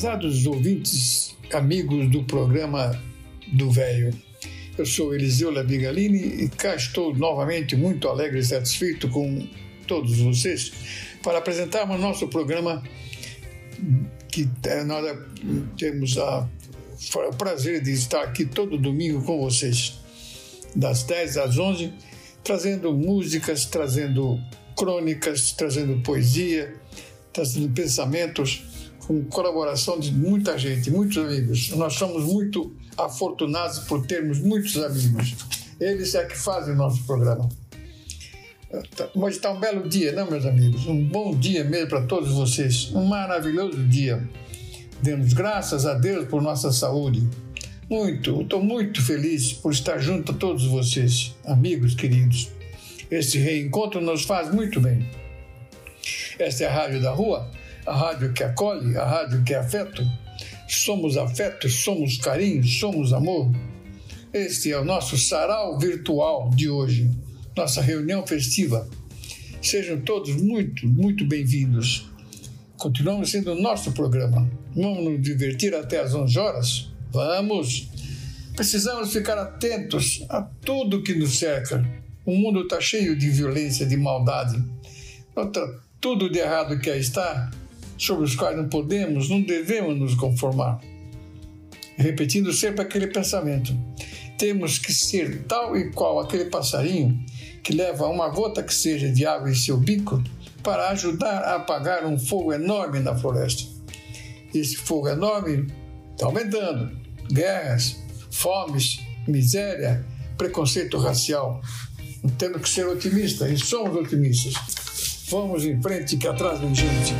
Prezados ouvintes, amigos do programa do Velho, eu sou Eliseu Labigalini e cá estou novamente muito alegre e satisfeito com todos vocês para apresentarmos nosso programa que é, nós temos a, o prazer de estar aqui todo domingo com vocês, das 10 às 11, trazendo músicas, trazendo crônicas, trazendo poesia, trazendo pensamentos com colaboração de muita gente, muitos amigos. Nós somos muito afortunados por termos muitos amigos. Eles é que fazem o nosso programa. Hoje está um belo dia, não, meus amigos? Um bom dia mesmo para todos vocês. Um maravilhoso dia. Demos graças a Deus por nossa saúde. Muito, estou muito feliz por estar junto a todos vocês, amigos queridos. Esse reencontro nos faz muito bem. Esta é a Rádio da Rua a rádio que acolhe, a rádio que é afeto. Somos afeto, somos carinho, somos amor. Este é o nosso sarau virtual de hoje, nossa reunião festiva. Sejam todos muito, muito bem-vindos. Continuamos sendo o nosso programa. Vamos nos divertir até às 11 horas? Vamos! Precisamos ficar atentos a tudo que nos cerca. O mundo está cheio de violência, de maldade. Outra, tudo de errado que aí está sobre os quais não podemos, não devemos nos conformar. Repetindo sempre aquele pensamento: temos que ser tal e qual aquele passarinho que leva uma gota que seja de água em seu bico para ajudar a apagar um fogo enorme na floresta. Esse fogo enorme está aumentando guerras, fomes, miséria, preconceito racial. Temos que ser otimistas e somos otimistas. Vamos em frente que atrás vem gente.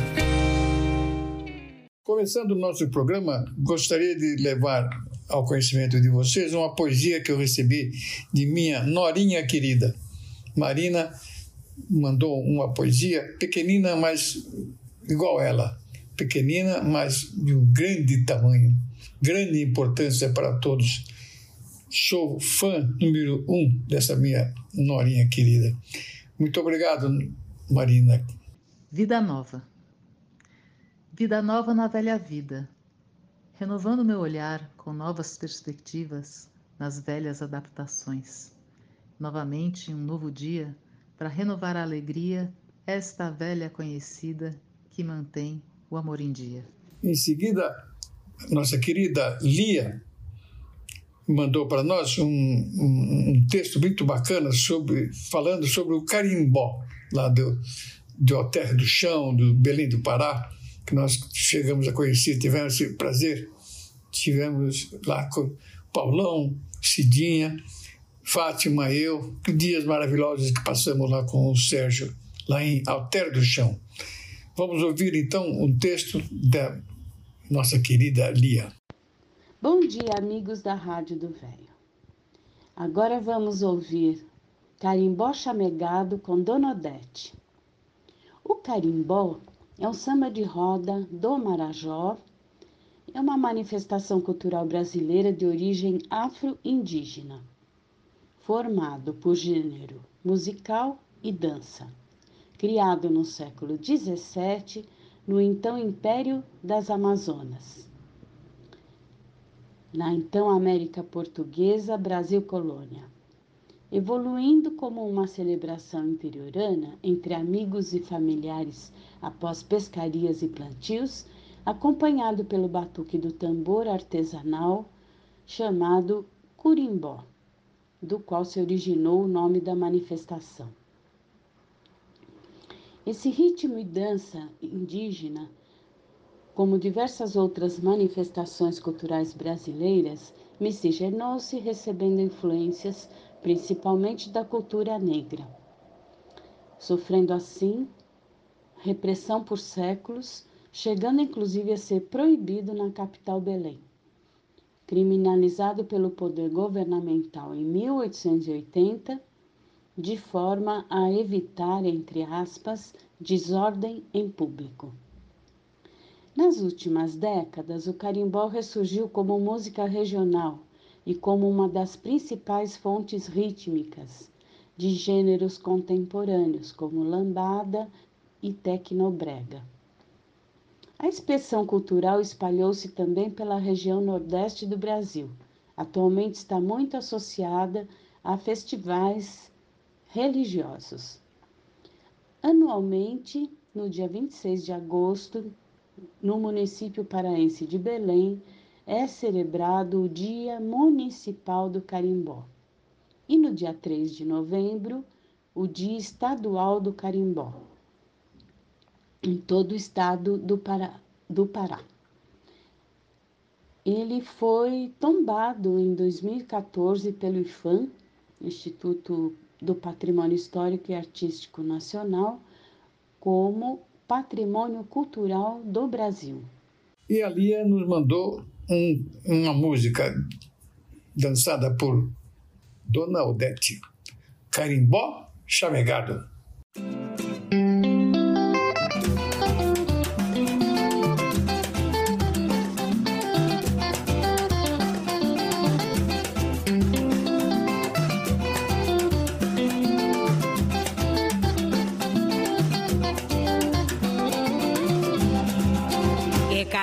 Começando o nosso programa, gostaria de levar ao conhecimento de vocês uma poesia que eu recebi de minha norinha querida. Marina mandou uma poesia pequenina, mas igual ela. Pequenina, mas de um grande tamanho, grande importância para todos. Sou fã número um dessa minha norinha querida. Muito obrigado, Marina. Vida Nova. Vida nova na velha vida, renovando meu olhar com novas perspectivas nas velhas adaptações. Novamente, um novo dia para renovar a alegria, esta velha conhecida que mantém o amor em dia. Em seguida, nossa querida Lia mandou para nós um, um, um, texto muito bacana sobre falando sobre o carimbó lá do, do Alter do Chão, do Belém do Pará que nós chegamos a conhecer, tivemos esse prazer. Tivemos lá com Paulão, Cidinha, Fátima, eu, que dias maravilhosos que passamos lá com o Sérgio, lá em Alter do Chão. Vamos ouvir então um texto da nossa querida Lia. Bom dia, amigos da Rádio do Velho. Agora vamos ouvir Carimbó Chamegado com Dona Odete. O carimbó é um samba de roda do Marajó. É uma manifestação cultural brasileira de origem afro-indígena, formado por gênero musical e dança. Criado no século XVII, no então Império das Amazonas. Na então América Portuguesa, Brasil Colônia evoluindo como uma celebração interiorana entre amigos e familiares após pescarias e plantios, acompanhado pelo batuque do tambor artesanal chamado curimbó, do qual se originou o nome da manifestação. Esse ritmo e dança indígena, como diversas outras manifestações culturais brasileiras, miscigenou-se recebendo influências principalmente da cultura negra. sofrendo assim repressão por séculos, chegando inclusive a ser proibido na capital Belém. Criminalizado pelo poder governamental em 1880, de forma a evitar, entre aspas, desordem em público. Nas últimas décadas, o carimbó ressurgiu como música regional e como uma das principais fontes rítmicas de gêneros contemporâneos, como lambada e tecnobrega. A expressão cultural espalhou-se também pela região nordeste do Brasil. Atualmente está muito associada a festivais religiosos. Anualmente, no dia 26 de agosto, no município paraense de Belém, é celebrado o Dia Municipal do Carimbó. E no dia 3 de novembro, o Dia Estadual do Carimbó, em todo o estado do Pará. Do Pará. Ele foi tombado em 2014 pelo IFAM, Instituto do Patrimônio Histórico e Artístico Nacional, como Patrimônio Cultural do Brasil. E a Lia nos mandou um, uma música dançada por Dona Odete, Carimbó Chamegado.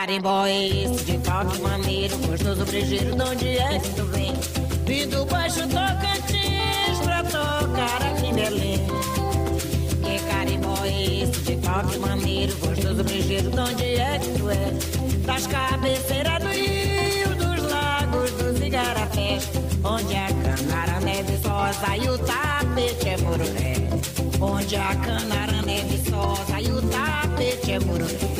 carimbó é toque maneiro, gostoso brejeiro, de onde é que tu vem? Vindo baixo Tocantins pra tocar aqui em Belém. Que carimbó é esse de toque maneiro, gostoso brejeiro, de onde é que tu é? Das cabeceiras do rio, dos lagos, dos igarapés, onde a canara neve sosa e o tapete é mororé. Onde a canara neve sosa e o tapete é mororé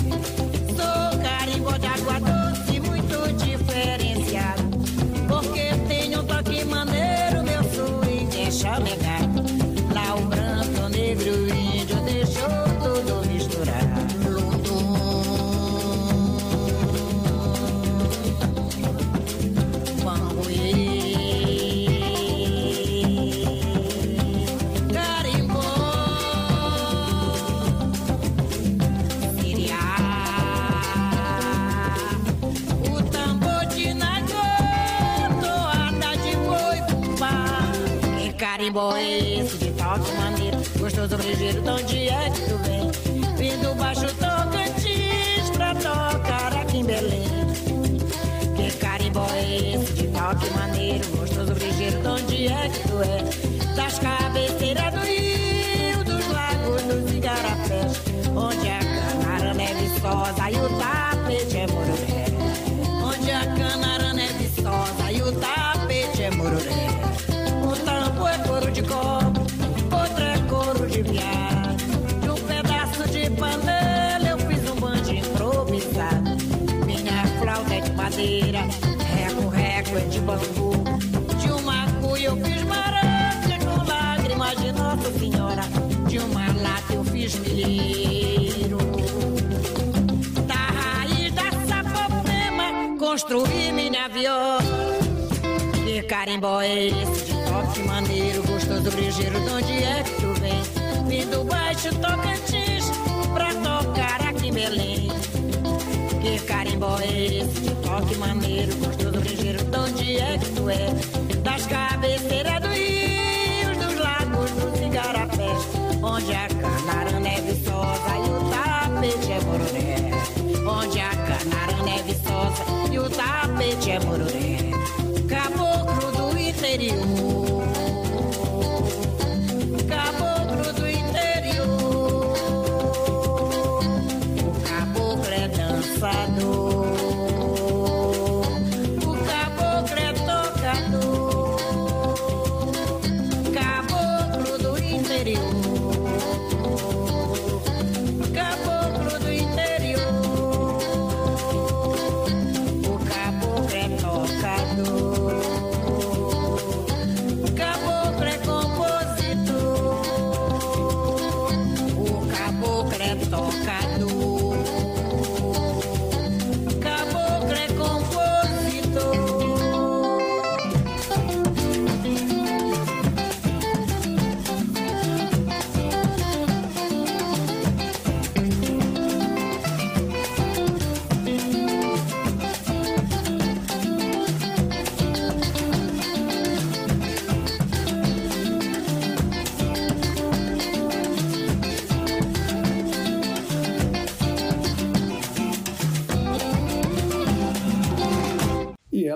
gostoso brejeiro, de onde é que tu vem? Vindo baixo Tocantins pra tocar aqui em Belém. Que carimbó é esse de toque maneiro, gostoso brejeiro, de onde é que tu é? Bambu. De uma cuia eu fiz maranja com lágrimas de Nossa Senhora. De uma lata eu fiz milheiro. Da raiz da sapopema construí minha viola. Que carimbó é esse toque maneiro, gostoso, brejeiro, de onde é que tu vem? Vim do baixo Tocantins pra tocar aqui em Belém. Que carimbó é esse de toque maneiro, gostoso, brejeiro, de onde é que tu é? Das cabeceiras do rio, dos lagos, dos igarapés, onde a canara neve sosa e o tapete é mororé. Onde a canara neve sosa e o tapete é mororé. Caboclo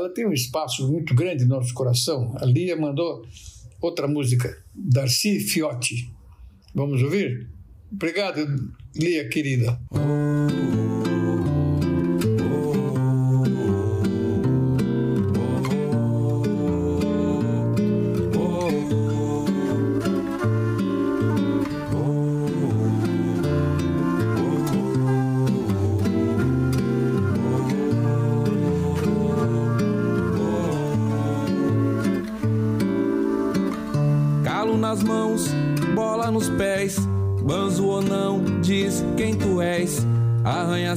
ela tem um espaço muito grande no nosso coração. A Lia mandou outra música, Darcy Fiotti. Vamos ouvir? Obrigado, Lia querida.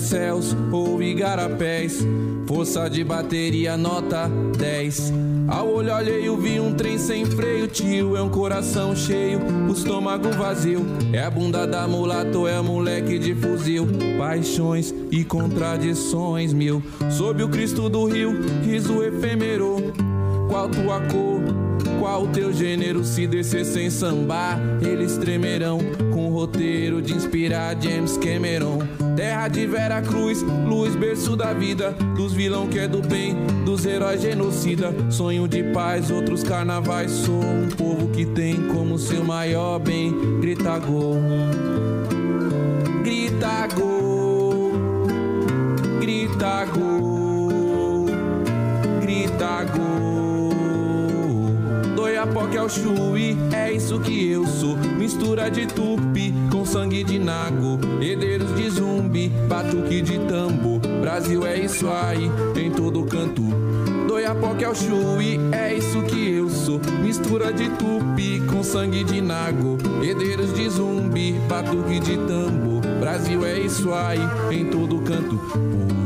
Arranha-céus ou igarapés, força de bateria, nota 10. Ao olho alheio vi um trem sem freio, tio. É um coração cheio, o estômago vazio. É a bunda da mulata ou é moleque de fuzil. Paixões e contradições mil. Sob o Cristo do rio, riso efêmero. Qual tua cor? Qual teu gênero? Se descer sem sambar, eles tremerão. Roteiro de inspirar James Cameron. Terra de Vera Cruz, luz, berço da vida. Dos vilão que é do bem, dos heróis genocida. Sonho de paz, outros carnavais. Sou um povo que tem como seu maior bem. Grita gol, grita gol, grita gol, Doiapoque é o chui, é isso que eu sou. Mistura de tupi com sangue de nago. Herdeiros de zumbi, batuque de tambor. Brasil é isso aí, em todo canto. Doiapoque é o chui, é isso que eu sou. Mistura de tupi com sangue de nago. Herdeiros de zumbi, batuque de tambor. Brasil é isso aí, em todo canto.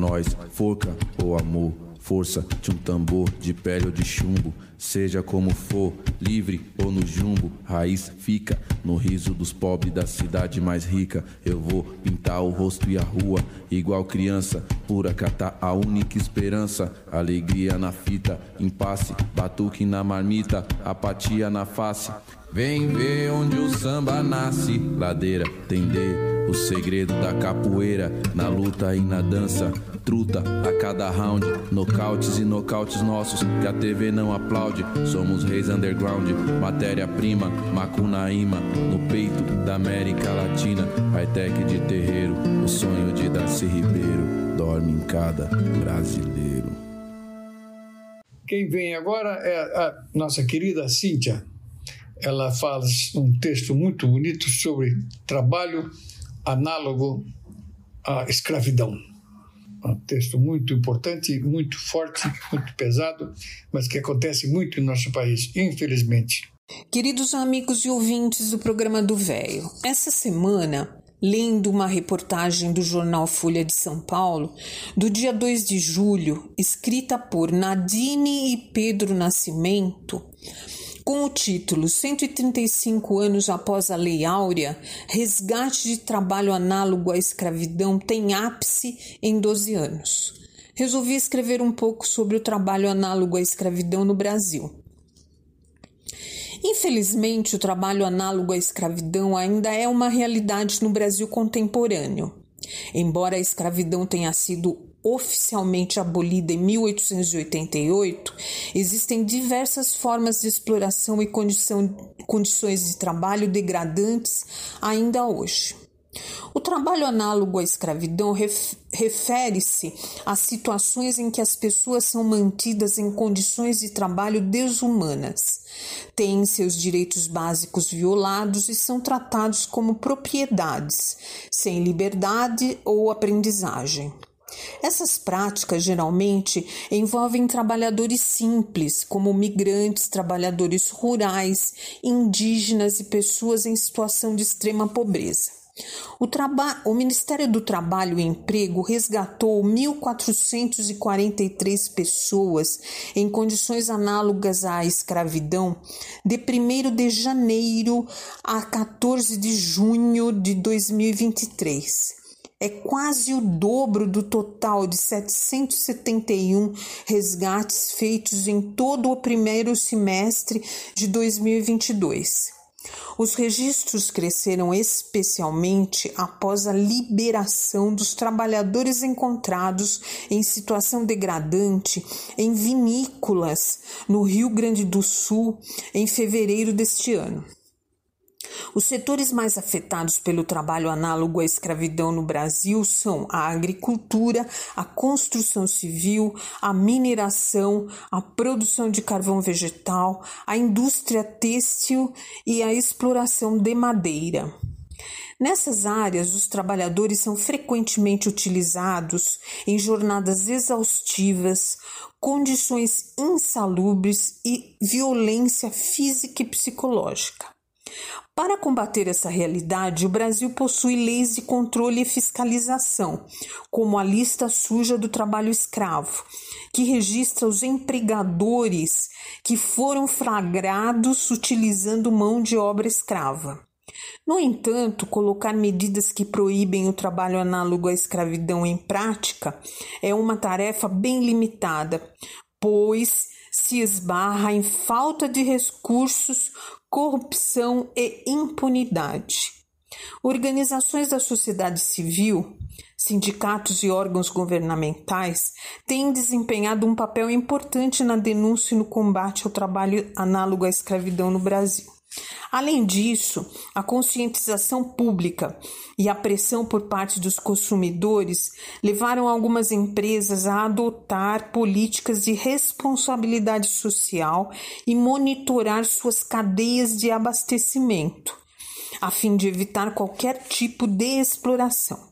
Nós, forca ou amor, força de um tambor de pele ou de chumbo, seja como for, livre ou no jumbo, raiz fica no riso dos pobres da cidade mais rica. Eu vou pintar o rosto e a rua, igual criança, pura catar a única esperança, alegria na fita, impasse, batuque na marmita, apatia na face. Vem ver onde o samba nasce, ladeira, entender o segredo da capoeira, na luta e na dança. Truta a cada round, nocautes e nocautes nossos que a TV não aplaude. Somos reis underground, matéria-prima, macunaíma, no peito da América Latina. High-tech de terreiro, o sonho de Darcy Ribeiro dorme em cada brasileiro. Quem vem agora é a nossa querida Cíntia. Ela faz um texto muito bonito sobre trabalho análogo à escravidão. Um texto muito importante, muito forte, muito pesado, mas que acontece muito em nosso país, infelizmente. Queridos amigos e ouvintes do programa do Véio, essa semana, lendo uma reportagem do jornal Folha de São Paulo, do dia 2 de julho, escrita por Nadine e Pedro Nascimento, com o título 135 anos após a Lei Áurea, resgate de trabalho análogo à escravidão tem ápice em 12 anos. Resolvi escrever um pouco sobre o trabalho análogo à escravidão no Brasil. Infelizmente, o trabalho análogo à escravidão ainda é uma realidade no Brasil contemporâneo. Embora a escravidão tenha sido oficialmente abolida em 1888, existem diversas formas de exploração e condição, condições de trabalho degradantes ainda hoje. O trabalho análogo à escravidão ref, refere-se a situações em que as pessoas são mantidas em condições de trabalho desumanas, têm seus direitos básicos violados e são tratados como propriedades, sem liberdade ou aprendizagem. Essas práticas geralmente envolvem trabalhadores simples, como migrantes, trabalhadores rurais, indígenas e pessoas em situação de extrema pobreza. O, o, Ministério do Trabalho e Emprego resgatou 1.443 pessoas em condições análogas à escravidão de 1 de janeiro a 14 de junho de 2023 é quase o dobro do total de 771 resgates feitos em todo o primeiro semestre de 2022. Os registros cresceram especialmente após a liberação dos trabalhadores encontrados em situação degradante em vinícolas no Rio Grande do Sul em fevereiro deste ano. Os setores mais afetados pelo trabalho análogo à escravidão no Brasil são a agricultura, a construção civil, a mineração, a produção de carvão vegetal, a indústria têxtil e a exploração de madeira. Nessas áreas, os trabalhadores são frequentemente utilizados em jornadas exaustivas, condições insalubres e violência física e psicológica. Para combater essa realidade, o Brasil possui leis de controle e fiscalização, como a lista suja do trabalho escravo, que registra os empregadores que foram flagrados utilizando mão de obra escrava. No entanto, colocar medidas que proíbem o trabalho análogo à escravidão em prática é uma tarefa bem limitada, pois se esbarra em falta de recursos corrupção e impunidade. Organizações da sociedade civil, sindicatos e órgãos governamentais têm desempenhado um papel importante na denúncia e no combate ao trabalho análogo à escravidão no Brasil. Além disso, a conscientização pública e a pressão por parte dos consumidores levaram algumas empresas a adotar políticas de responsabilidade social e monitorar suas cadeias de abastecimento, a fim de evitar qualquer tipo de exploração.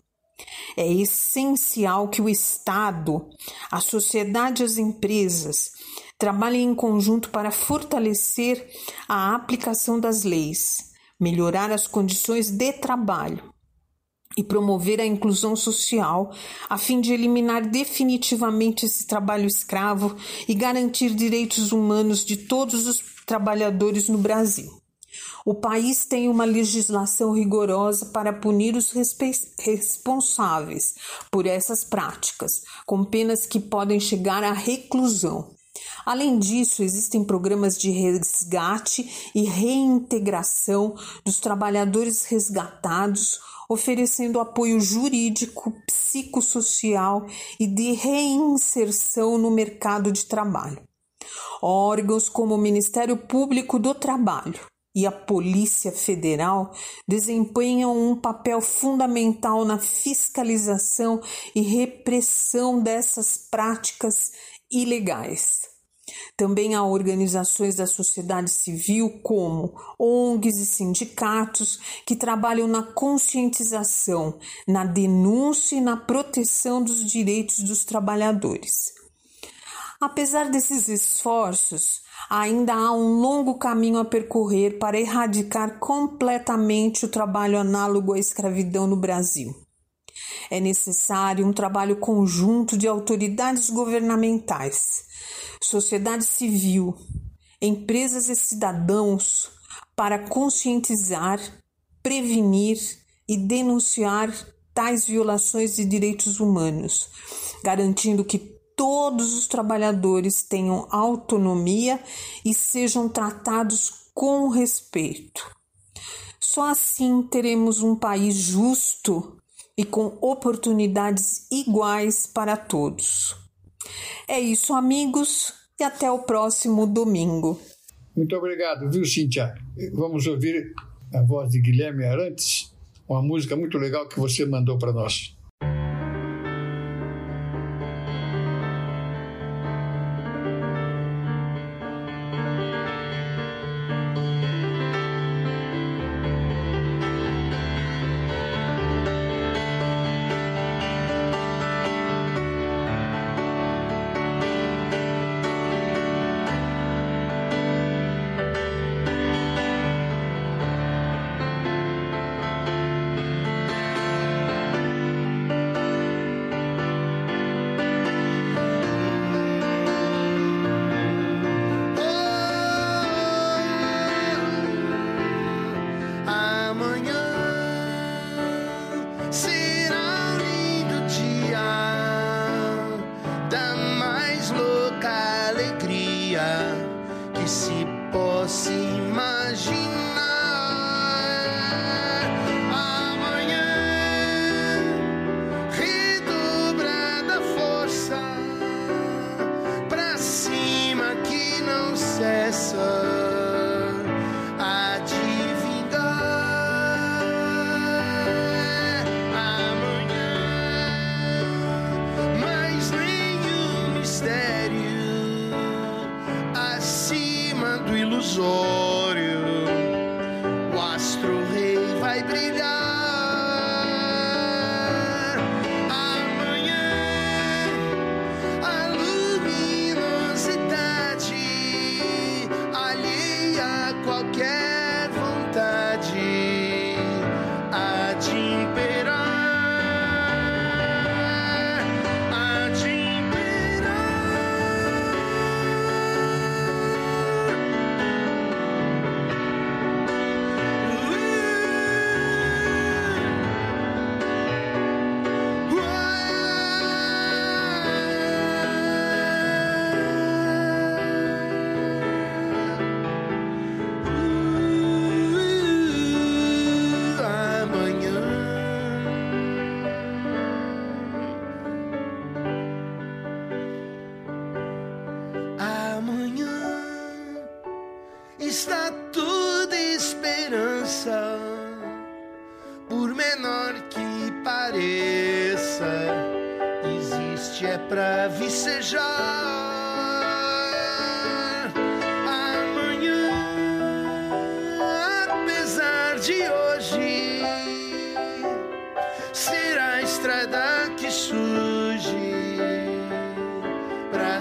É essencial que o Estado, a sociedade e as empresas trabalhem em conjunto para fortalecer a aplicação das leis, melhorar as condições de trabalho e promover a inclusão social, a fim de eliminar definitivamente esse trabalho escravo e garantir direitos humanos de todos os trabalhadores no Brasil. O país tem uma legislação rigorosa para punir os responsáveis por essas práticas, com penas que podem chegar à reclusão. Além disso, existem programas de resgate e reintegração dos trabalhadores resgatados, oferecendo apoio jurídico, psicossocial e de reinserção no mercado de trabalho. Órgãos como o Ministério Público do Trabalho e a Polícia Federal desempenham um papel fundamental na fiscalização e repressão dessas práticas ilegais. Também há organizações da sociedade civil, como ONGs e sindicatos, que trabalham na conscientização, na denúncia e na proteção dos direitos dos trabalhadores. Apesar desses esforços, ainda há um longo caminho a percorrer para erradicar completamente o trabalho análogo à escravidão no Brasil. É necessário um trabalho conjunto de autoridades governamentais, sociedade civil, empresas e cidadãos para conscientizar, prevenir e denunciar tais violações de direitos humanos, garantindo que todos os trabalhadores tenham autonomia e sejam tratados com respeito. Só assim teremos um país justo e com oportunidades iguais para todos. É isso, amigos, e até o próximo domingo. Muito obrigado, viu, Cíntia? Vamos ouvir a voz de Guilherme Arantes, uma música muito legal que você mandou para nós.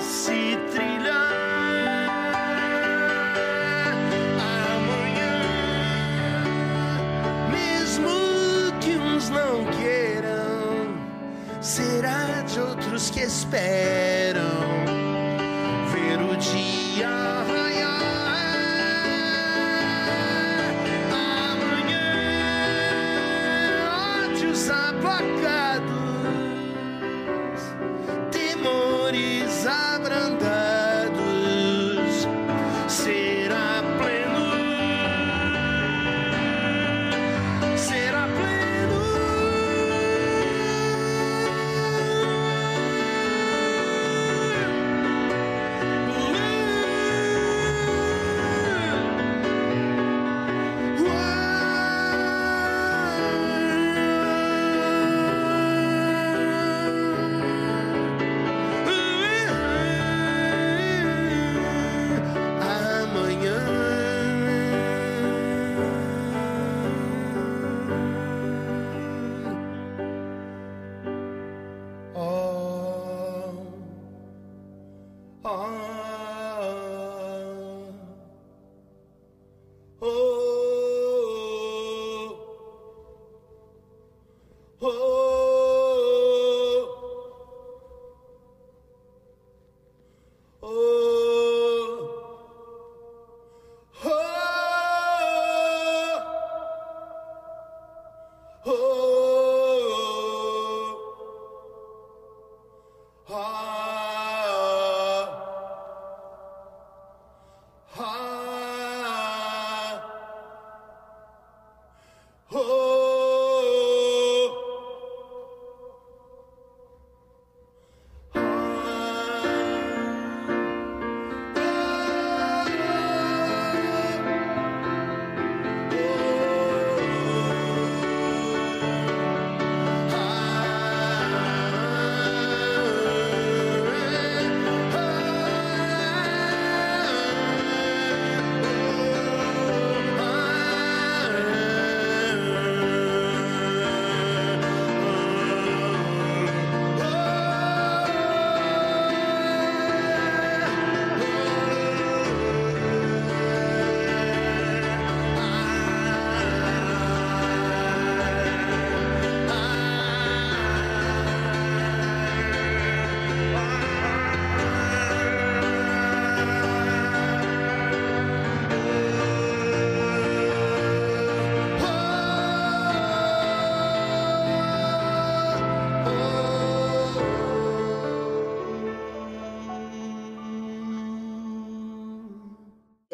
se trilhar amanhã, mesmo que uns não queiram, será de outros que esperam.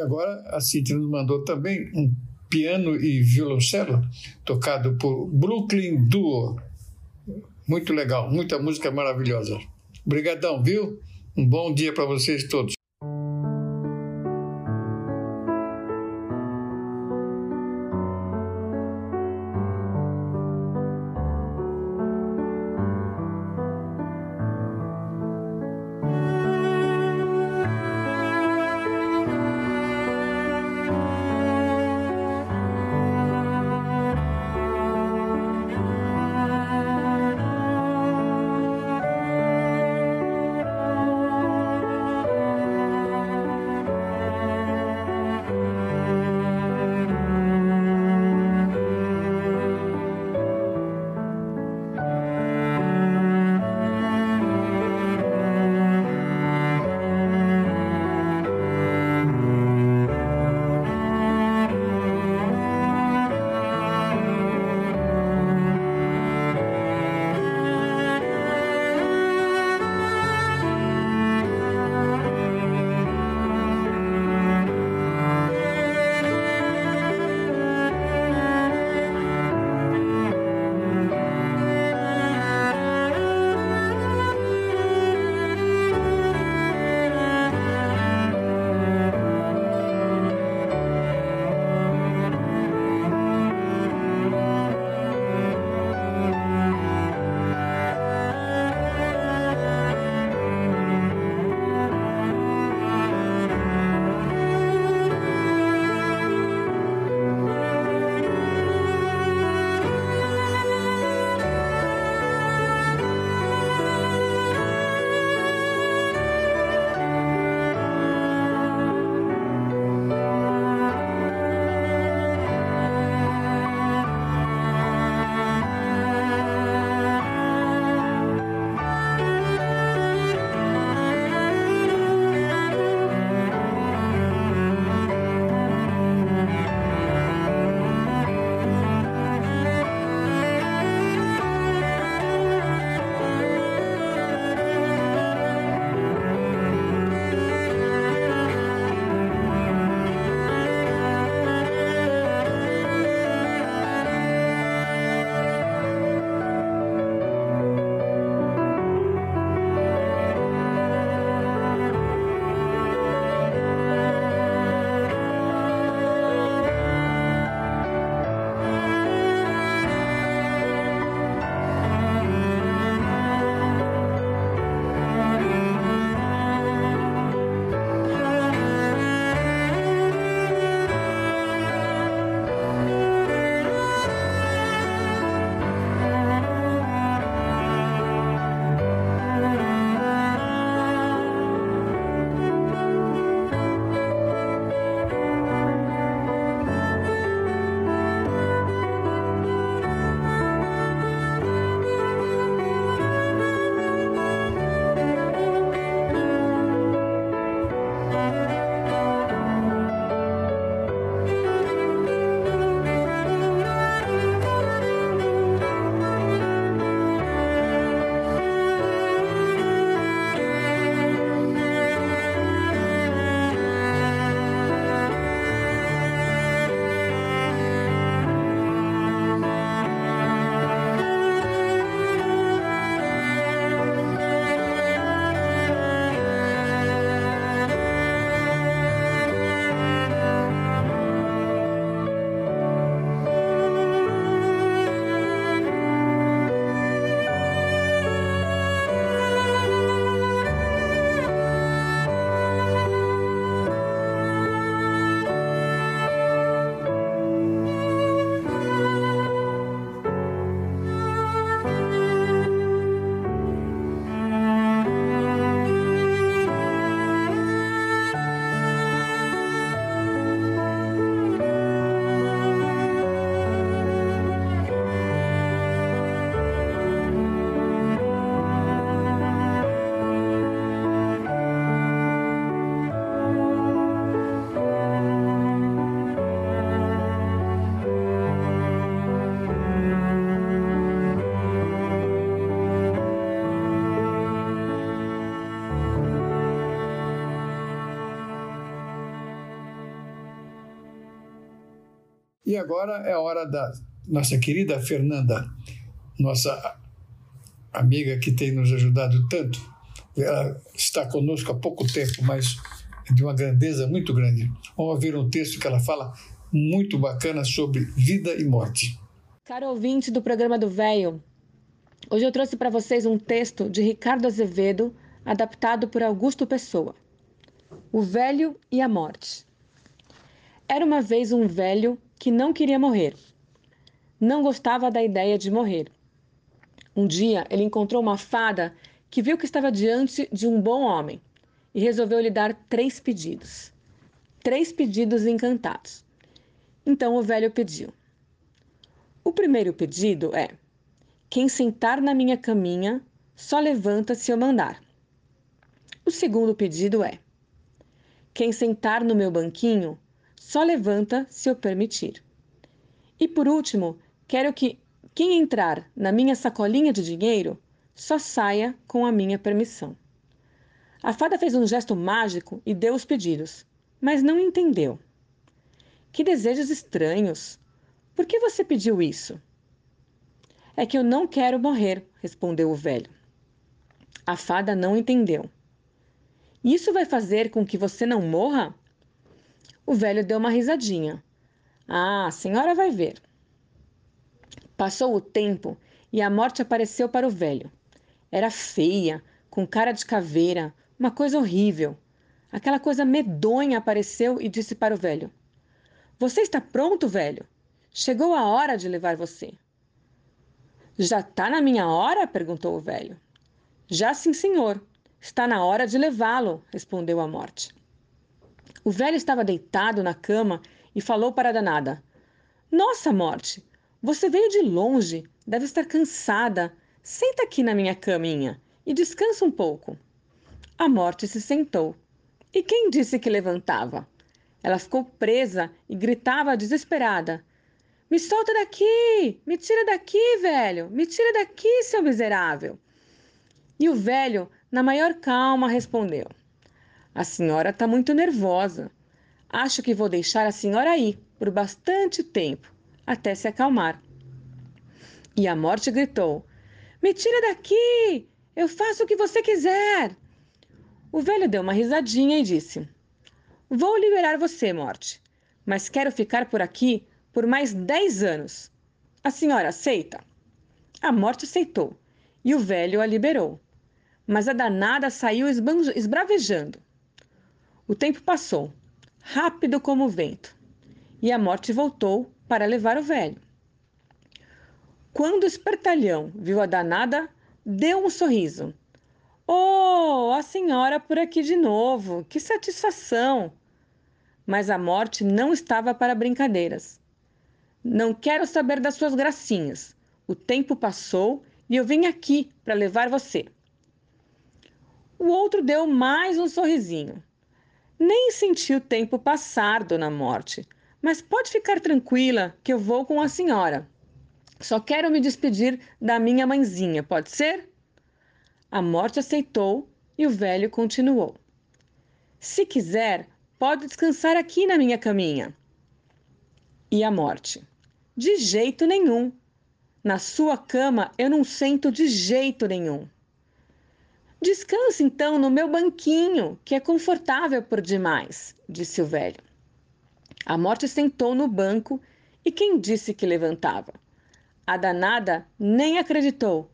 Agora a Cintia nos mandou também um piano e violoncelo tocado por Brooklyn Duo. Muito legal, muita música maravilhosa. Obrigadão, viu? Um bom dia para vocês todos. E agora é a hora da nossa querida Fernanda, nossa amiga que tem nos ajudado tanto. Ela está conosco há pouco tempo, mas é de uma grandeza muito grande. Vamos ouvir um texto que ela fala muito bacana sobre vida e morte. Caro ouvinte do programa do Véio, hoje eu trouxe para vocês um texto de Ricardo Azevedo, adaptado por Augusto Pessoa. O Velho e a Morte. Era uma vez um velho que não queria morrer. Não gostava da ideia de morrer. Um dia ele encontrou uma fada que viu que estava diante de um bom homem e resolveu lhe dar três pedidos. Três pedidos encantados. Então o velho pediu. O primeiro pedido é: quem sentar na minha caminha só levanta se eu mandar. O segundo pedido é: quem sentar no meu banquinho só levanta se eu permitir. E por último, quero que quem entrar na minha sacolinha de dinheiro só saia com a minha permissão. A fada fez um gesto mágico e deu os pedidos, mas não entendeu. Que desejos estranhos! Por que você pediu isso? É que eu não quero morrer, respondeu o velho. A fada não entendeu. Isso vai fazer com que você não morra? O velho deu uma risadinha. Ah, a senhora vai ver. Passou o tempo e a morte apareceu para o velho. Era feia, com cara de caveira, uma coisa horrível. Aquela coisa medonha apareceu e disse para o velho: Você está pronto, velho? Chegou a hora de levar você. Já está na minha hora? perguntou o velho. Já sim, senhor. Está na hora de levá-lo, respondeu a morte. O velho estava deitado na cama e falou para a danada: Nossa, morte, você veio de longe, deve estar cansada. Senta aqui na minha caminha e descansa um pouco. A morte se sentou. E quem disse que levantava? Ela ficou presa e gritava desesperada: Me solta daqui! Me tira daqui, velho! Me tira daqui, seu miserável! E o velho, na maior calma, respondeu: a senhora está muito nervosa. Acho que vou deixar a senhora aí por bastante tempo, até se acalmar. E a morte gritou: Me tira daqui! Eu faço o que você quiser! O velho deu uma risadinha e disse: Vou liberar você, morte, mas quero ficar por aqui por mais dez anos. A senhora aceita? A morte aceitou e o velho a liberou. Mas a danada saiu esbravejando. O tempo passou, rápido como o vento, e a morte voltou para levar o velho. Quando o espertalhão viu a danada, deu um sorriso. Oh, a senhora por aqui de novo! Que satisfação! Mas a morte não estava para brincadeiras. Não quero saber das suas gracinhas. O tempo passou e eu vim aqui para levar você. O outro deu mais um sorrisinho. Nem senti o tempo passar, dona Morte, mas pode ficar tranquila que eu vou com a senhora. Só quero me despedir da minha mãezinha, pode ser? A morte aceitou e o velho continuou. Se quiser, pode descansar aqui na minha caminha. E a morte? De jeito nenhum. Na sua cama eu não sento de jeito nenhum. Descanse então no meu banquinho, que é confortável por demais, disse o velho. A morte sentou no banco e quem disse que levantava? A danada nem acreditou.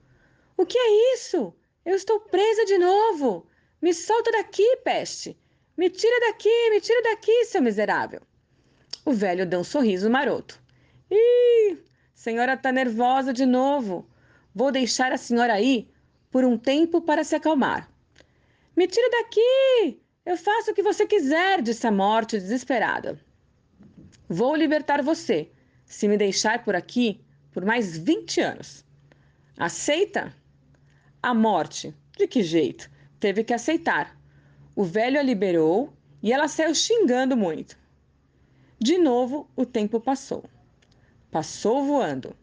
O que é isso? Eu estou presa de novo. Me solta daqui, peste. Me tira daqui, me tira daqui, seu miserável. O velho deu um sorriso maroto. Ih, senhora está nervosa de novo. Vou deixar a senhora aí por um tempo para se acalmar. Me tire daqui! Eu faço o que você quiser, disse a morte desesperada. Vou libertar você, se me deixar por aqui por mais vinte anos. Aceita? A morte, de que jeito? Teve que aceitar. O velho a liberou e ela saiu xingando muito. De novo, o tempo passou. Passou voando.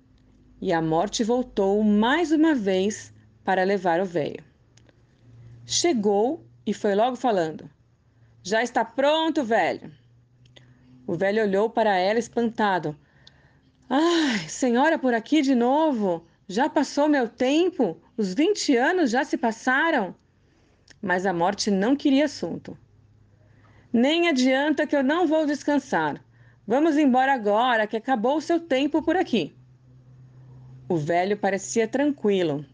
E a morte voltou mais uma vez para levar o velho. Chegou e foi logo falando: Já está pronto, velho. O velho olhou para ela espantado. Ai, senhora por aqui de novo? Já passou meu tempo? Os 20 anos já se passaram? Mas a morte não queria assunto. Nem adianta que eu não vou descansar. Vamos embora agora, que acabou o seu tempo por aqui. O velho parecia tranquilo.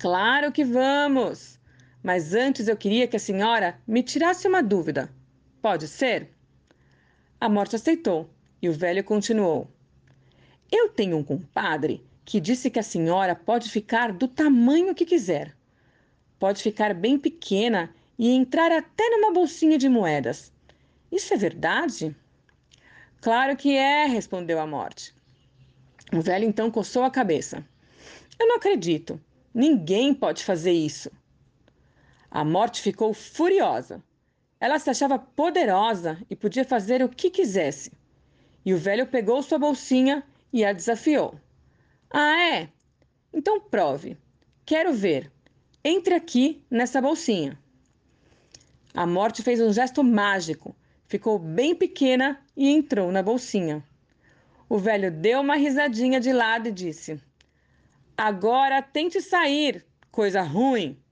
Claro que vamos! Mas antes eu queria que a senhora me tirasse uma dúvida. Pode ser? A morte aceitou e o velho continuou. Eu tenho um compadre que disse que a senhora pode ficar do tamanho que quiser. Pode ficar bem pequena e entrar até numa bolsinha de moedas. Isso é verdade? Claro que é, respondeu a morte. O velho então coçou a cabeça. Eu não acredito. Ninguém pode fazer isso. A morte ficou furiosa. Ela se achava poderosa e podia fazer o que quisesse. E o velho pegou sua bolsinha e a desafiou. Ah, é? Então prove. Quero ver. Entre aqui nessa bolsinha. A morte fez um gesto mágico, ficou bem pequena e entrou na bolsinha. O velho deu uma risadinha de lado e disse: Agora tente sair, coisa ruim.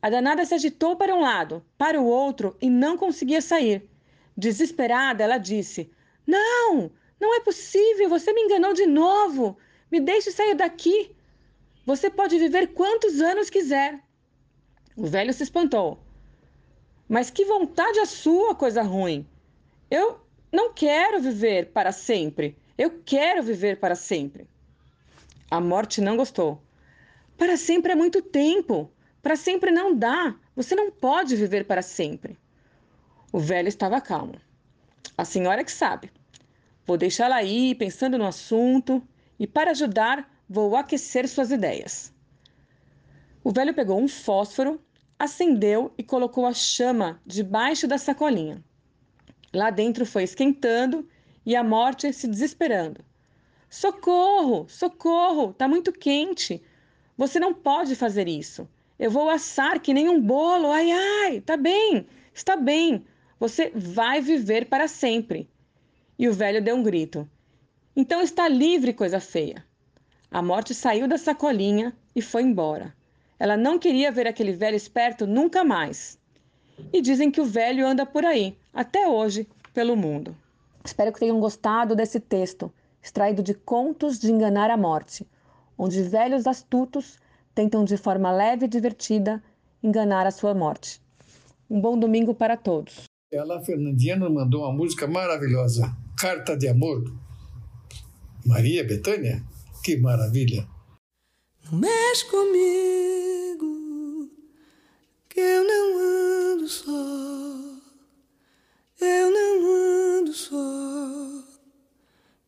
A danada se agitou para um lado, para o outro e não conseguia sair. Desesperada, ela disse: Não, não é possível, você me enganou de novo. Me deixe sair daqui. Você pode viver quantos anos quiser. O velho se espantou. Mas que vontade a sua, coisa ruim. Eu não quero viver para sempre. Eu quero viver para sempre. A morte não gostou. Para sempre é muito tempo. Para sempre não dá. Você não pode viver para sempre. O velho estava calmo. A senhora que sabe. Vou deixá-la aí pensando no assunto e, para ajudar, vou aquecer suas ideias. O velho pegou um fósforo, acendeu e colocou a chama debaixo da sacolinha. Lá dentro foi esquentando e a morte se desesperando. Socorro! Socorro! Tá muito quente! Você não pode fazer isso. Eu vou assar que nem um bolo. Ai, ai! Tá bem! Está bem! Você vai viver para sempre. E o velho deu um grito. Então está livre, coisa feia. A morte saiu da sacolinha e foi embora. Ela não queria ver aquele velho esperto nunca mais. E dizem que o velho anda por aí, até hoje, pelo mundo. Espero que tenham gostado desse texto, extraído de Contos de Enganar a Morte, onde velhos astutos tentam de forma leve e divertida enganar a sua morte. Um bom domingo para todos. Ela, Fernandinha, nos mandou uma música maravilhosa. Carta de Amor. Maria Betânia? Que maravilha! Não mexe comigo, que eu não ando só. Eu não ando só,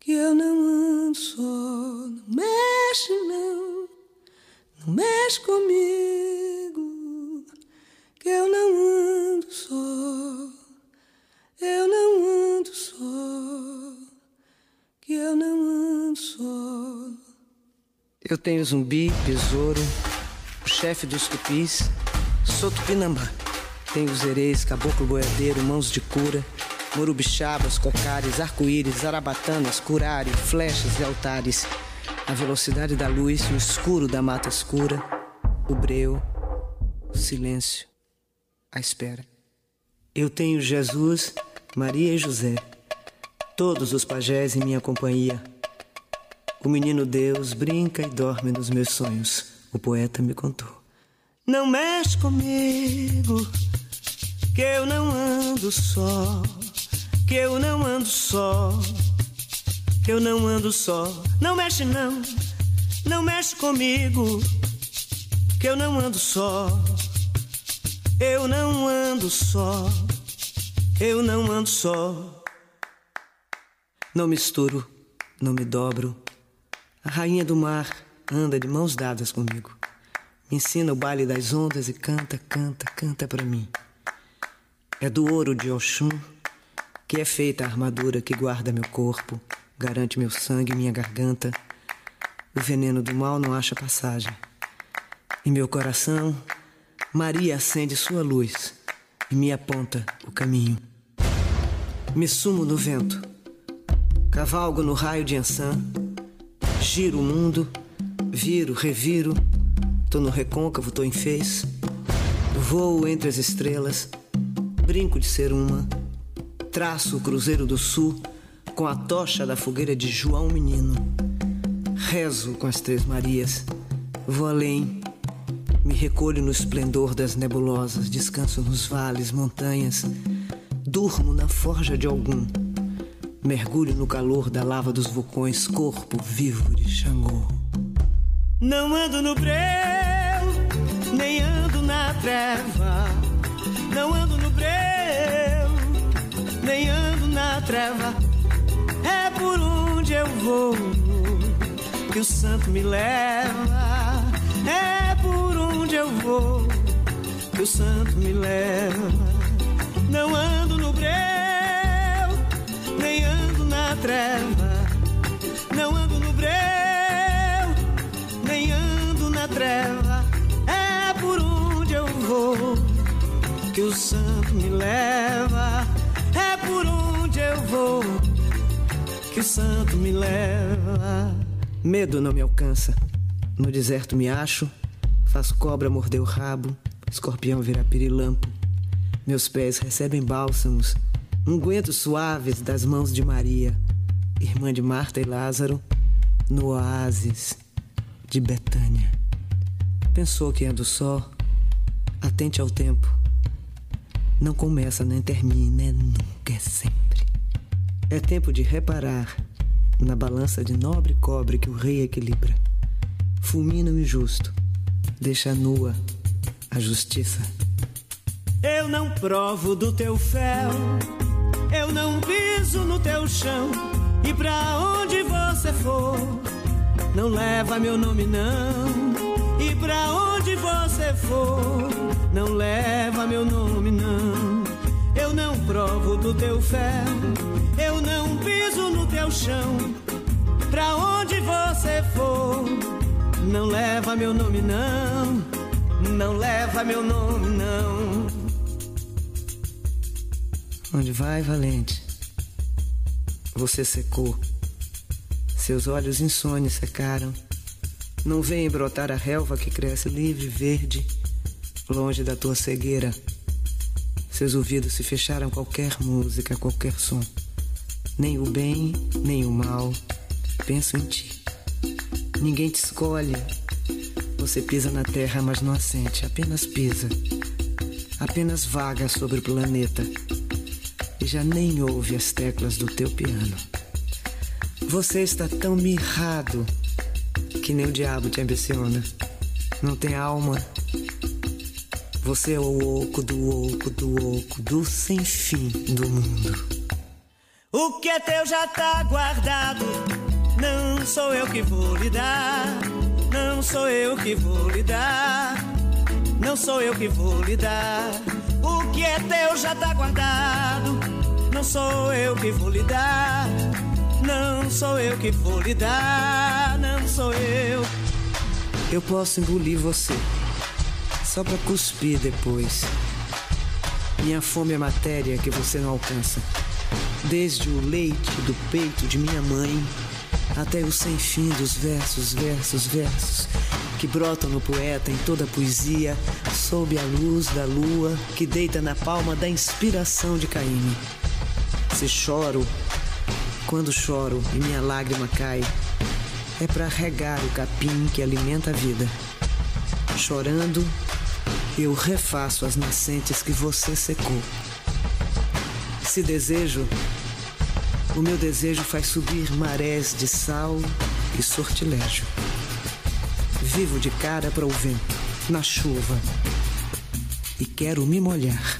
que eu não ando só. Não mexe, não, não mexe comigo, que eu não ando só. Eu não ando só, que eu não ando só. Eu tenho zumbi, besouro, o chefe dos tupis, sou tupinambá. Tenho os ereis, caboclo boiadeiro, mãos de cura, morubixabas, cocares, arco-íris, arabatanas, curare, flechas e altares. A velocidade da luz, o escuro da mata escura, o breu, o silêncio, a espera. Eu tenho Jesus Maria e José, todos os pajés em minha companhia. O menino Deus brinca e dorme nos meus sonhos, o poeta me contou. Não mexe comigo, que eu não ando só, que eu não ando só, eu não ando só. Não mexe não, não mexe comigo, que eu não ando só, eu não ando só. Eu não ando só. Não misturo, não me dobro. A rainha do mar anda de mãos dadas comigo. Me ensina o baile das ondas e canta, canta, canta para mim. É do ouro de Oxum que é feita a armadura que guarda meu corpo, garante meu sangue e minha garganta. O veneno do mal não acha passagem. Em meu coração, Maria acende sua luz e me aponta o caminho. Me sumo no vento, Cavalgo no raio de Ansan, giro o mundo, viro, reviro, tô no recôncavo, tô em fez, voo entre as estrelas, brinco de ser uma, traço o Cruzeiro do Sul com a tocha da fogueira de João Menino, rezo com as Três Marias, vou além, me recolho no esplendor das nebulosas, descanso nos vales, montanhas, durmo na forja de algum. Mergulho no calor da lava dos vulcões, corpo vivo de Xangô. Não ando no breu, nem ando na treva. Não ando nem ando na treva. É por onde eu vou que o santo me leva. É por onde eu vou que o santo me leva. Não ando no breu nem ando na treva, não ando no breu, nem ando na treva. É por onde eu vou que o santo me leva. Eu vou que o santo me leva. Medo não me alcança, no deserto me acho, faço cobra morder o rabo, escorpião virar pirilampo. Meus pés recebem bálsamos ungüentos suaves das mãos de Maria, irmã de Marta e Lázaro, no oásis de Betânia. Pensou que ando só, atente ao tempo. Não começa nem termina, é nunca, é sempre. É tempo de reparar na balança de nobre cobre que o rei equilibra. Fulmina o injusto, deixa nua a justiça. Eu não provo do teu fel eu não piso no teu chão e pra onde você for, não leva meu nome não. E pra onde você for, não leva meu nome não. Eu não provo do teu fel, eu não piso no teu chão. Pra onde você for, não leva meu nome não. Não leva meu nome não. Onde vai, valente? Você secou. Seus olhos insônios secaram. Não vem brotar a relva que cresce livre, verde, longe da tua cegueira. Seus ouvidos se fecharam a qualquer música, a qualquer som. Nem o bem, nem o mal. Penso em ti. Ninguém te escolhe. Você pisa na terra, mas não assente, apenas pisa. Apenas vaga sobre o planeta e já nem ouve as teclas do teu piano. Você está tão mirrado que nem o diabo te ambiciona. Não tem alma. Você é o oco do oco do oco do sem fim do mundo. O que é teu já tá guardado. Não sou eu que vou lhe dar. Não sou eu que vou lhe dar. Não sou eu que vou lhe dar. O que é teu já tá guardado. Não sou eu que vou lhe dar. Não sou eu que vou lhe dar. Não sou eu. Eu posso engolir você. Só pra cuspir depois. Minha fome é matéria que você não alcança. Desde o leite do peito de minha mãe até o sem fim dos versos, versos, versos que brotam no poeta em toda a poesia, sob a luz da lua que deita na palma da inspiração de Caíme. Se choro, quando choro e minha lágrima cai, é para regar o capim que alimenta a vida. Chorando, eu refaço as nascentes que você secou. Se desejo, o meu desejo faz subir marés de sal e sortilégio. Vivo de cara para o vento, na chuva, e quero me molhar.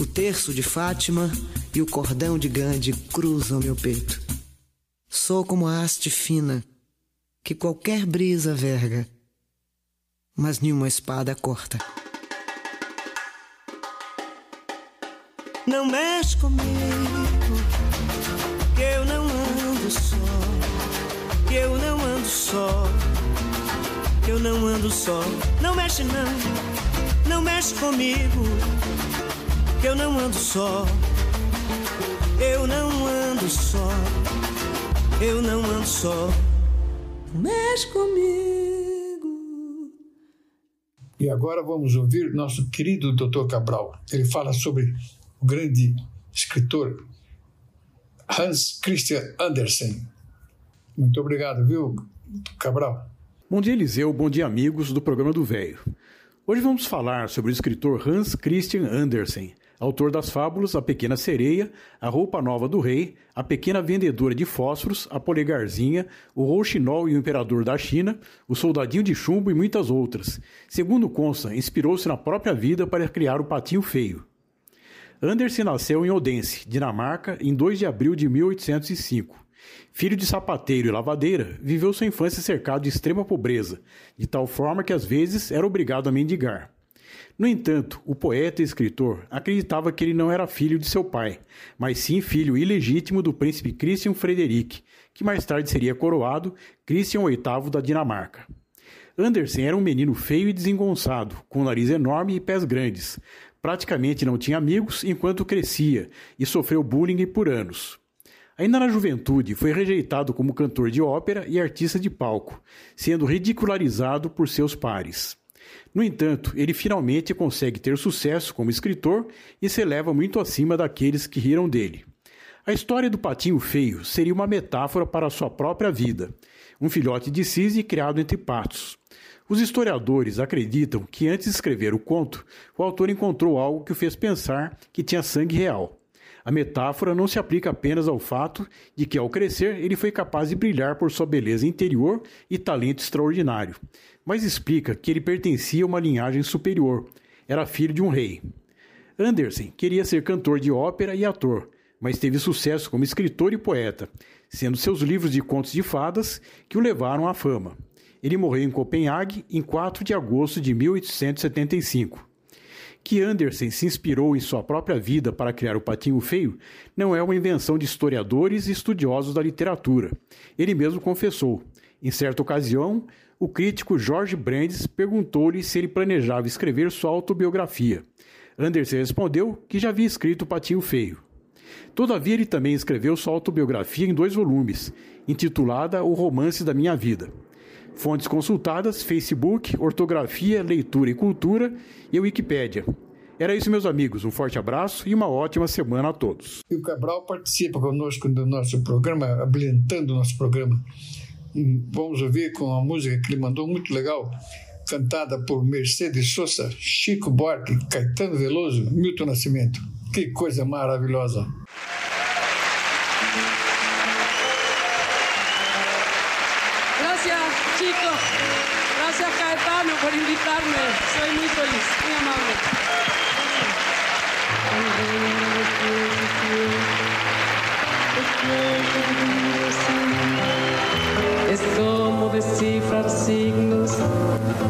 O terço de Fátima e o cordão de Gandhi cruzam meu peito. Sou como a haste fina que qualquer brisa verga, mas nenhuma espada corta. Não mexe comigo, que eu não ando só, que eu não ando só, que eu não ando só. Não mexe não, não mexe comigo que eu não ando só. Eu não ando só, eu não ando só. Mexe comigo. E agora vamos ouvir nosso querido Dr. Cabral. Ele fala sobre o grande escritor Hans Christian Andersen. Muito obrigado, viu, Cabral? Bom dia, Eliseu. Bom dia, amigos do programa do Velho. Hoje vamos falar sobre o escritor Hans Christian Andersen, autor das fábulas A Pequena Sereia, A Roupa Nova do Rei, A Pequena Vendedora de Fósforos, A Polegarzinha, O Rouxinol e o Imperador da China, O Soldadinho de Chumbo e muitas outras. Segundo consta, inspirou-se na própria vida para criar o Patinho Feio. Andersen nasceu em Odense, Dinamarca, em 2 de abril de 1805. Filho de sapateiro e lavadeira, viveu sua infância cercado de extrema pobreza, de tal forma que às vezes era obrigado a mendigar. No entanto, o poeta e escritor acreditava que ele não era filho de seu pai, mas sim filho ilegítimo do príncipe Christian Frederick, que mais tarde seria coroado Christian VIII da Dinamarca. Andersen era um menino feio e desengonçado, com nariz enorme e pés grandes. Praticamente não tinha amigos enquanto crescia e sofreu bullying por anos. Ainda na juventude, foi rejeitado como cantor de ópera e artista de palco, sendo ridicularizado por seus pares. No entanto, ele finalmente consegue ter sucesso como escritor e se eleva muito acima daqueles que riram dele. A história do patinho feio seria uma metáfora para a sua própria vida, um filhote de cisne criado entre patos. Os historiadores acreditam que antes de escrever o conto, o autor encontrou algo que o fez pensar que tinha sangue real. A metáfora não se aplica apenas ao fato de que, ao crescer, ele foi capaz de brilhar por sua beleza interior e talento extraordinário, mas explica que ele pertencia a uma linhagem superior, era filho de um rei. Andersen queria ser cantor de ópera e ator, mas teve sucesso como escritor e poeta, sendo seus livros de contos de fadas que o levaram à fama. Ele morreu em Copenhague em 4 de agosto de 1875. Que Andersen se inspirou em sua própria vida para criar o Patinho Feio não é uma invenção de historiadores e estudiosos da literatura. Ele mesmo confessou. Em certa ocasião, o crítico Jorge Brandes perguntou-lhe se ele planejava escrever sua autobiografia. Andersen respondeu que já havia escrito Patinho Feio. Todavia, ele também escreveu sua autobiografia em dois volumes, intitulada O Romance da Minha Vida. Fontes consultadas: Facebook, Ortografia, Leitura e Cultura e Wikipédia. Era isso, meus amigos. Um forte abraço e uma ótima semana a todos. E o Cabral participa conosco do nosso programa, habilitando o nosso programa. Vamos ouvir com a música que ele mandou, muito legal, cantada por Mercedes Sosa, Chico Buarque, Caetano Veloso, Milton Nascimento. Que coisa maravilhosa! chicos. Gracias Caetano por invitarme. Soy muy feliz, muy amable. Es como descifrar signos.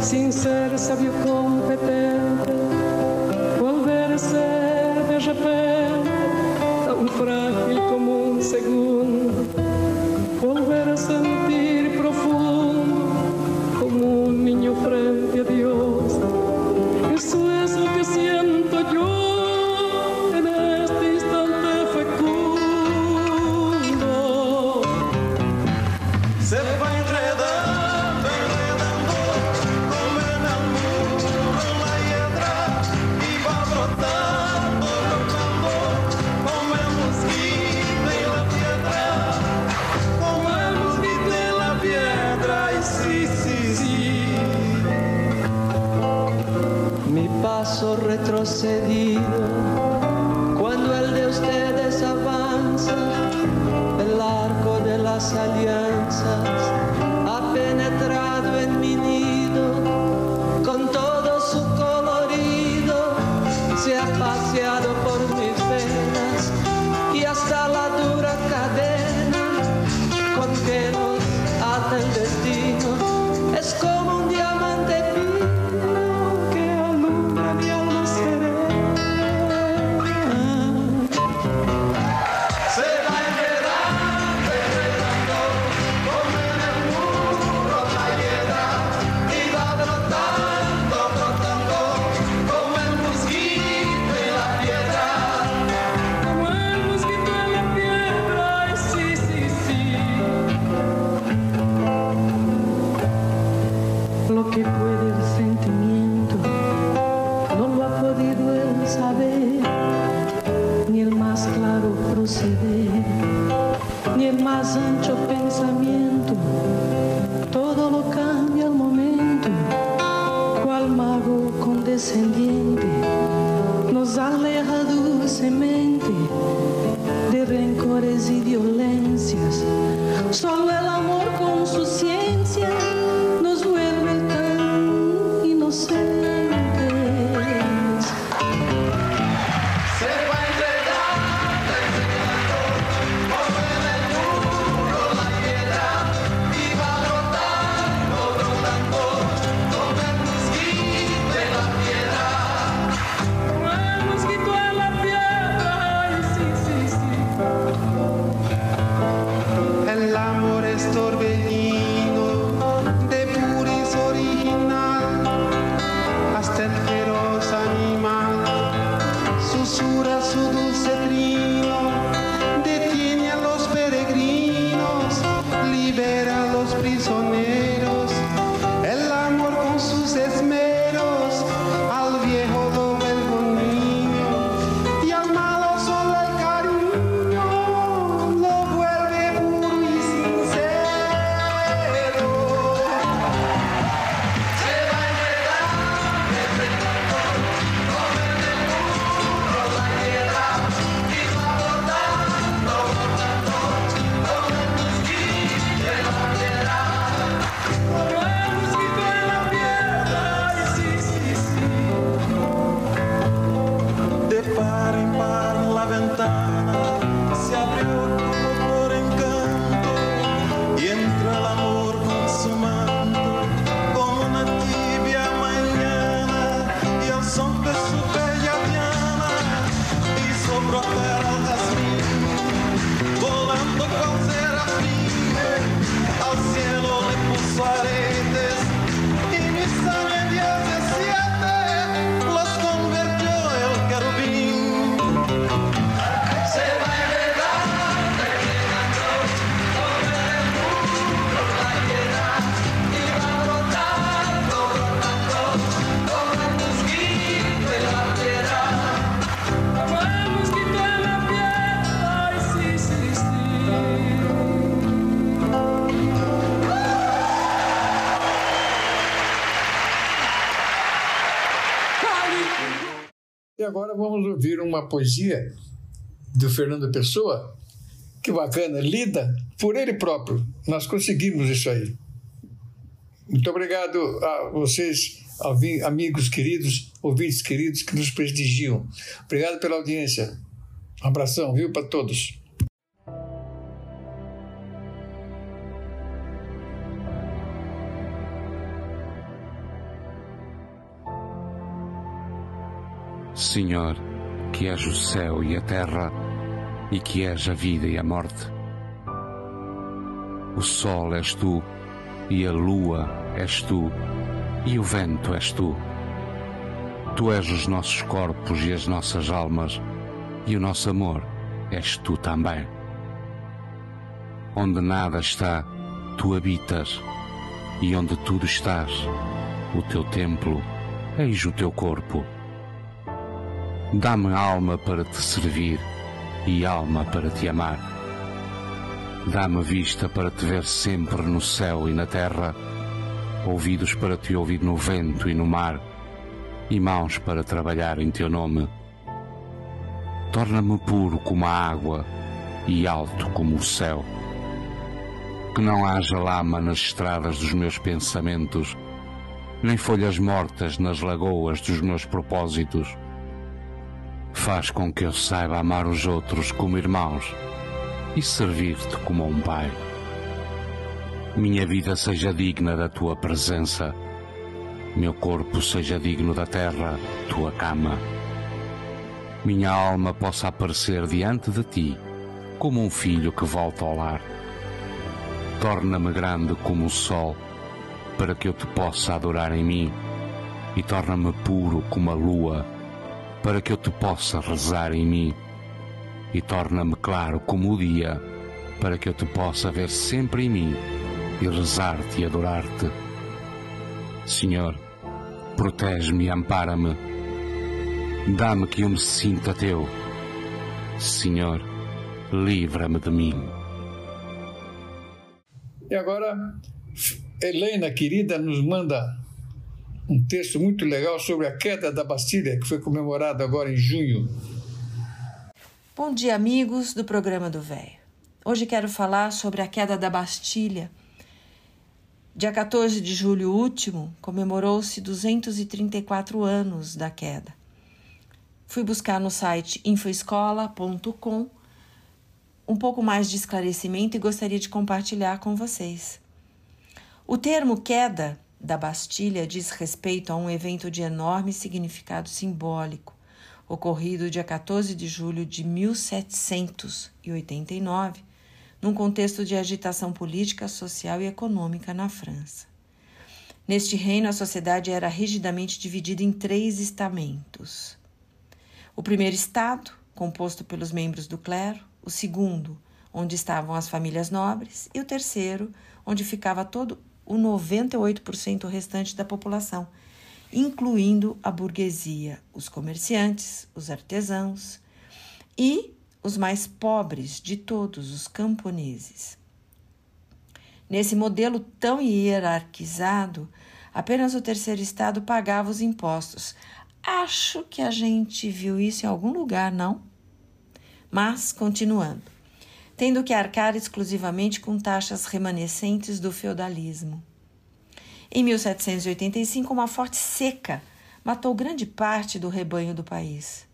Sin ser sabio competente, volver a ser de repente tan frágil como un segundo, volver paso retrocedido. Cuando el de ustedes avanza, el arco de las alianzas uma poesia do Fernando Pessoa. Que bacana, lida por ele próprio. Nós conseguimos isso aí. Muito obrigado a vocês, amigos queridos, ouvintes queridos que nos prestigiam. Obrigado pela audiência. Um abração, viu, para todos. Senhor, que és o céu e a terra, e que és a vida e a morte. O sol és tu, e a lua és tu, e o vento és tu. Tu és os nossos corpos e as nossas almas, e o nosso amor és tu também. Onde nada está, tu habitas, e onde tudo estás, o teu templo, eis o teu corpo. Dá-me alma para te servir e alma para te amar. Dá-me vista para te ver sempre no céu e na terra, ouvidos para te ouvir no vento e no mar, e mãos para trabalhar em teu nome. Torna-me puro como a água e alto como o céu. Que não haja lama nas estradas dos meus pensamentos, nem folhas mortas nas lagoas dos meus propósitos faz com que eu saiba amar os outros como irmãos e servir-te como um pai. Minha vida seja digna da tua presença, meu corpo seja digno da terra, tua cama. Minha alma possa aparecer diante de ti como um filho que volta ao lar. Torna-me grande como o sol, para que eu te possa adorar em mim, e torna-me puro como a lua para que eu te possa rezar em mim, e torna-me claro como o dia, para que eu te possa ver sempre em mim e rezar-te e adorar-te. Senhor, protege-me e ampara-me. Dá-me que eu me sinta teu. Senhor, livra-me de mim. E agora, Helena, querida, nos manda um texto muito legal sobre a queda da Bastilha, que foi comemorada agora em junho. Bom dia, amigos do programa do Véio. Hoje quero falar sobre a queda da Bastilha. Dia 14 de julho último, comemorou-se 234 anos da queda. Fui buscar no site infoescola.com um pouco mais de esclarecimento e gostaria de compartilhar com vocês. O termo queda da Bastilha diz respeito a um evento de enorme significado simbólico, ocorrido dia 14 de julho de 1789, num contexto de agitação política, social e econômica na França. Neste reino, a sociedade era rigidamente dividida em três estamentos. O primeiro estado, composto pelos membros do clero, o segundo, onde estavam as famílias nobres, e o terceiro, onde ficava todo o 98% restante da população, incluindo a burguesia, os comerciantes, os artesãos e os mais pobres de todos, os camponeses. Nesse modelo tão hierarquizado, apenas o terceiro estado pagava os impostos. Acho que a gente viu isso em algum lugar, não? Mas, continuando, tendo que arcar exclusivamente com taxas remanescentes do feudalismo. Em 1785, uma forte seca matou grande parte do rebanho do país.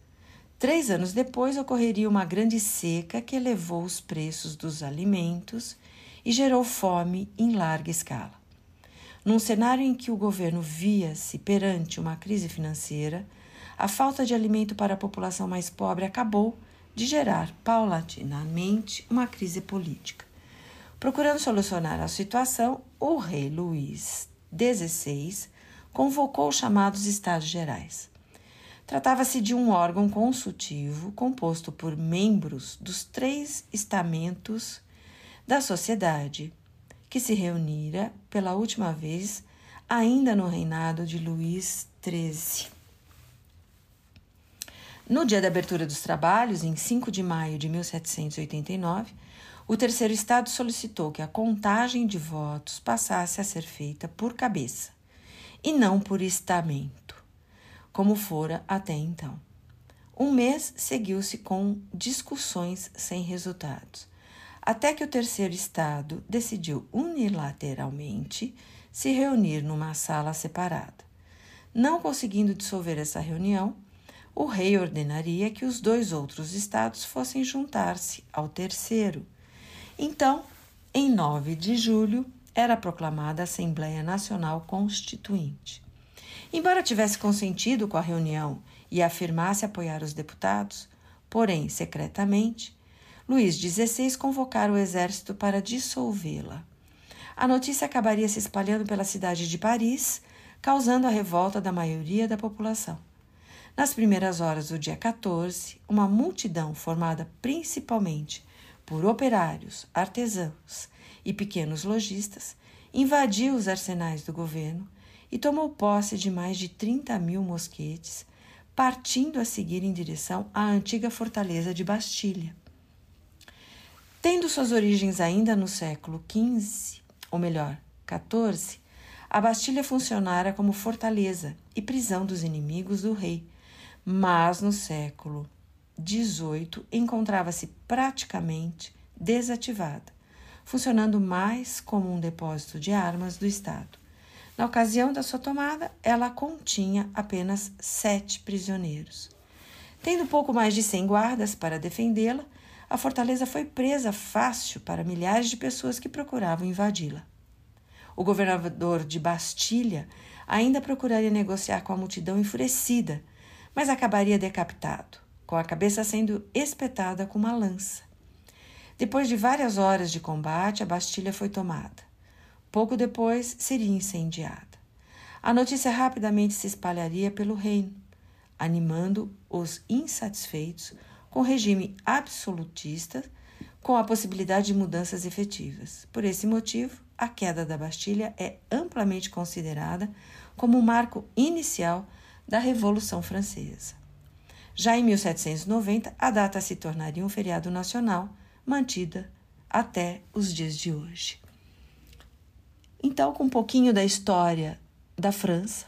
Três anos depois, ocorreria uma grande seca que elevou os preços dos alimentos e gerou fome em larga escala. Num cenário em que o governo via-se perante uma crise financeira, a falta de alimento para a população mais pobre acabou de gerar paulatinamente uma crise política. Procurando solucionar a situação, o rei Luís XVI convocou os chamados Estados Gerais. Tratava-se de um órgão consultivo composto por membros dos três estamentos da sociedade, que se reunira pela última vez ainda no reinado de Luís XIII. No dia da abertura dos trabalhos, em 5 de maio de 1789, o terceiro estado solicitou que a contagem de votos passasse a ser feita por cabeça e não por estamento, como fora até então. Um mês seguiu-se com discussões sem resultados, até que o terceiro estado decidiu unilateralmente se reunir numa sala separada. Não conseguindo dissolver essa reunião, o rei ordenaria que os dois outros estados fossem juntar-se ao terceiro. Então, em 9 de julho, era proclamada a Assembleia Nacional Constituinte. Embora tivesse consentido com a reunião e afirmasse apoiar os deputados, porém, secretamente, Luís XVI convocara o exército para dissolvê-la. A notícia acabaria se espalhando pela cidade de Paris, causando a revolta da maioria da população. Nas primeiras horas do dia 14, uma multidão formada principalmente por operários, artesãos e pequenos lojistas invadiu os arsenais do governo e tomou posse de mais de 30 mil mosquetes, partindo a seguir em direção à antiga fortaleza de Bastilha. Tendo suas origens ainda no século XV, ou melhor, XIV, a Bastilha funcionara como fortaleza e prisão dos inimigos do rei, mas no século XVIII encontrava-se praticamente desativada, funcionando mais como um depósito de armas do Estado. Na ocasião da sua tomada, ela continha apenas sete prisioneiros. Tendo pouco mais de cem guardas para defendê-la, a fortaleza foi presa fácil para milhares de pessoas que procuravam invadi-la. O governador de Bastilha ainda procuraria negociar com a multidão enfurecida, mas acabaria decapitado, com a cabeça sendo espetada com uma lança. Depois de várias horas de combate, a Bastilha foi tomada. Pouco depois, seria incendiada. A notícia rapidamente se espalharia pelo reino, animando os insatisfeitos com o regime absolutista, com a possibilidade de mudanças efetivas. Por esse motivo, a queda da Bastilha é amplamente considerada como um marco inicial da Revolução Francesa. Já em 1790, a data se tornaria um feriado nacional, mantida até os dias de hoje. Então, com um pouquinho da história da França,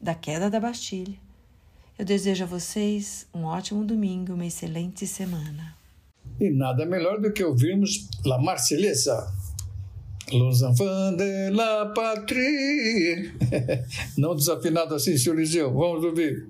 da queda da Bastilha, eu desejo a vocês um ótimo domingo, uma excelente semana. E nada melhor do que ouvirmos La Marselhesa. Los enfants de la patrie. Não desafinado assim, senhor Liseu. Vamos ouvir.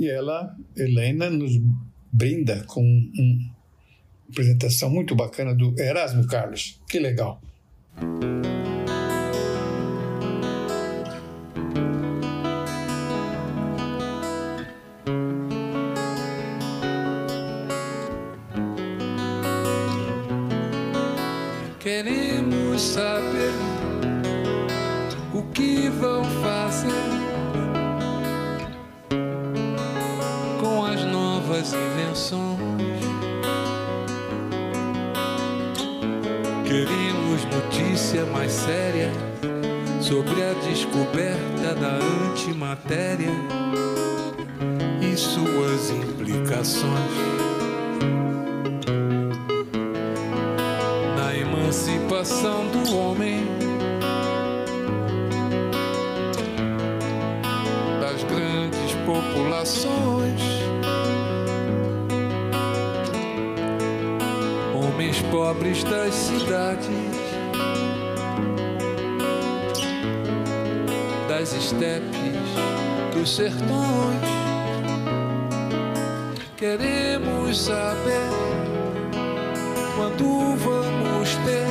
E ela, Helena, nos brinda com uma apresentação muito bacana do Erasmo Carlos. Que legal. Sobre a descoberta da antimatéria e suas implicações. na emancipação do homem, das grandes populações, homens pobres das cidades, das estepes, dos sertões. Queremos saber quando vamos ter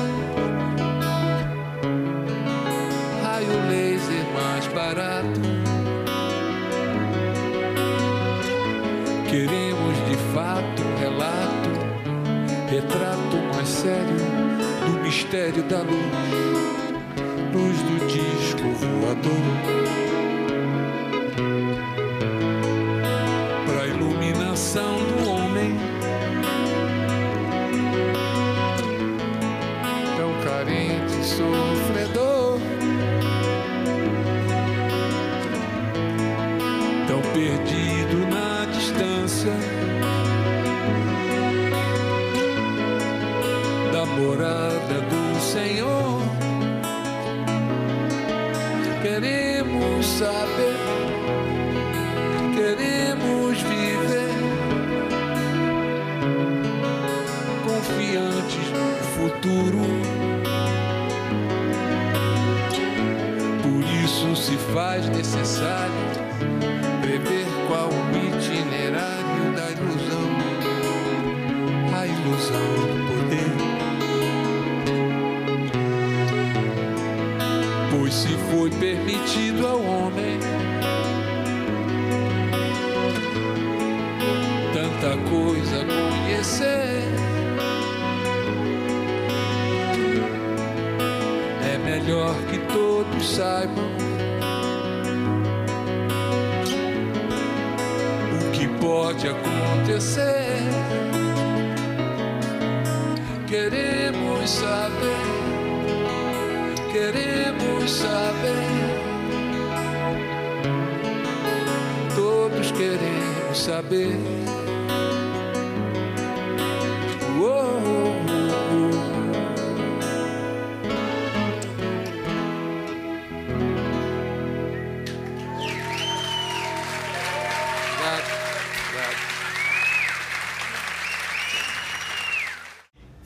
raio laser mais barato. Queremos de fato um relato, retrato mais sério do mistério da luz,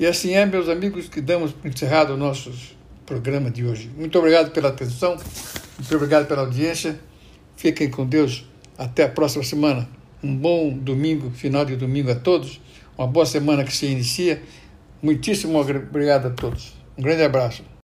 E assim é, meus amigos, que damos por encerrado o nosso programa de hoje. Muito obrigado pela atenção, muito obrigado pela audiência. Fiquem com Deus. Até a próxima semana. Um bom domingo, final de domingo a todos. Uma boa semana que se inicia. Muitíssimo obrigado a todos. Um grande abraço.